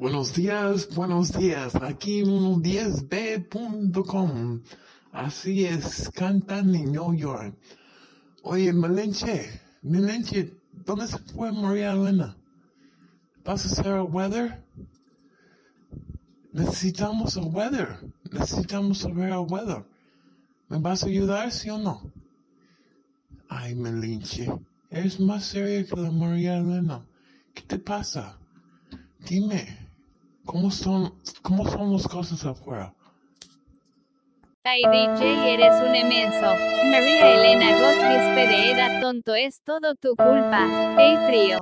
Buenos días, buenos días. Aquí 10b.com. Así es, canta New York. Oye, Melenche, Melenche, ¿dónde se fue María Elena? ¿Vas a hacer el weather? Necesitamos el weather. Necesitamos saber el weather. ¿Me vas a ayudar, sí o no? Ay, Melinche, eres más seria que la María Elena. ¿Qué te pasa? Dime, ¿cómo son, cómo son las cosas afuera? Ay DJ eres un inmenso. María Elena Gómez Pereira tonto es todo tu culpa. Hey frío.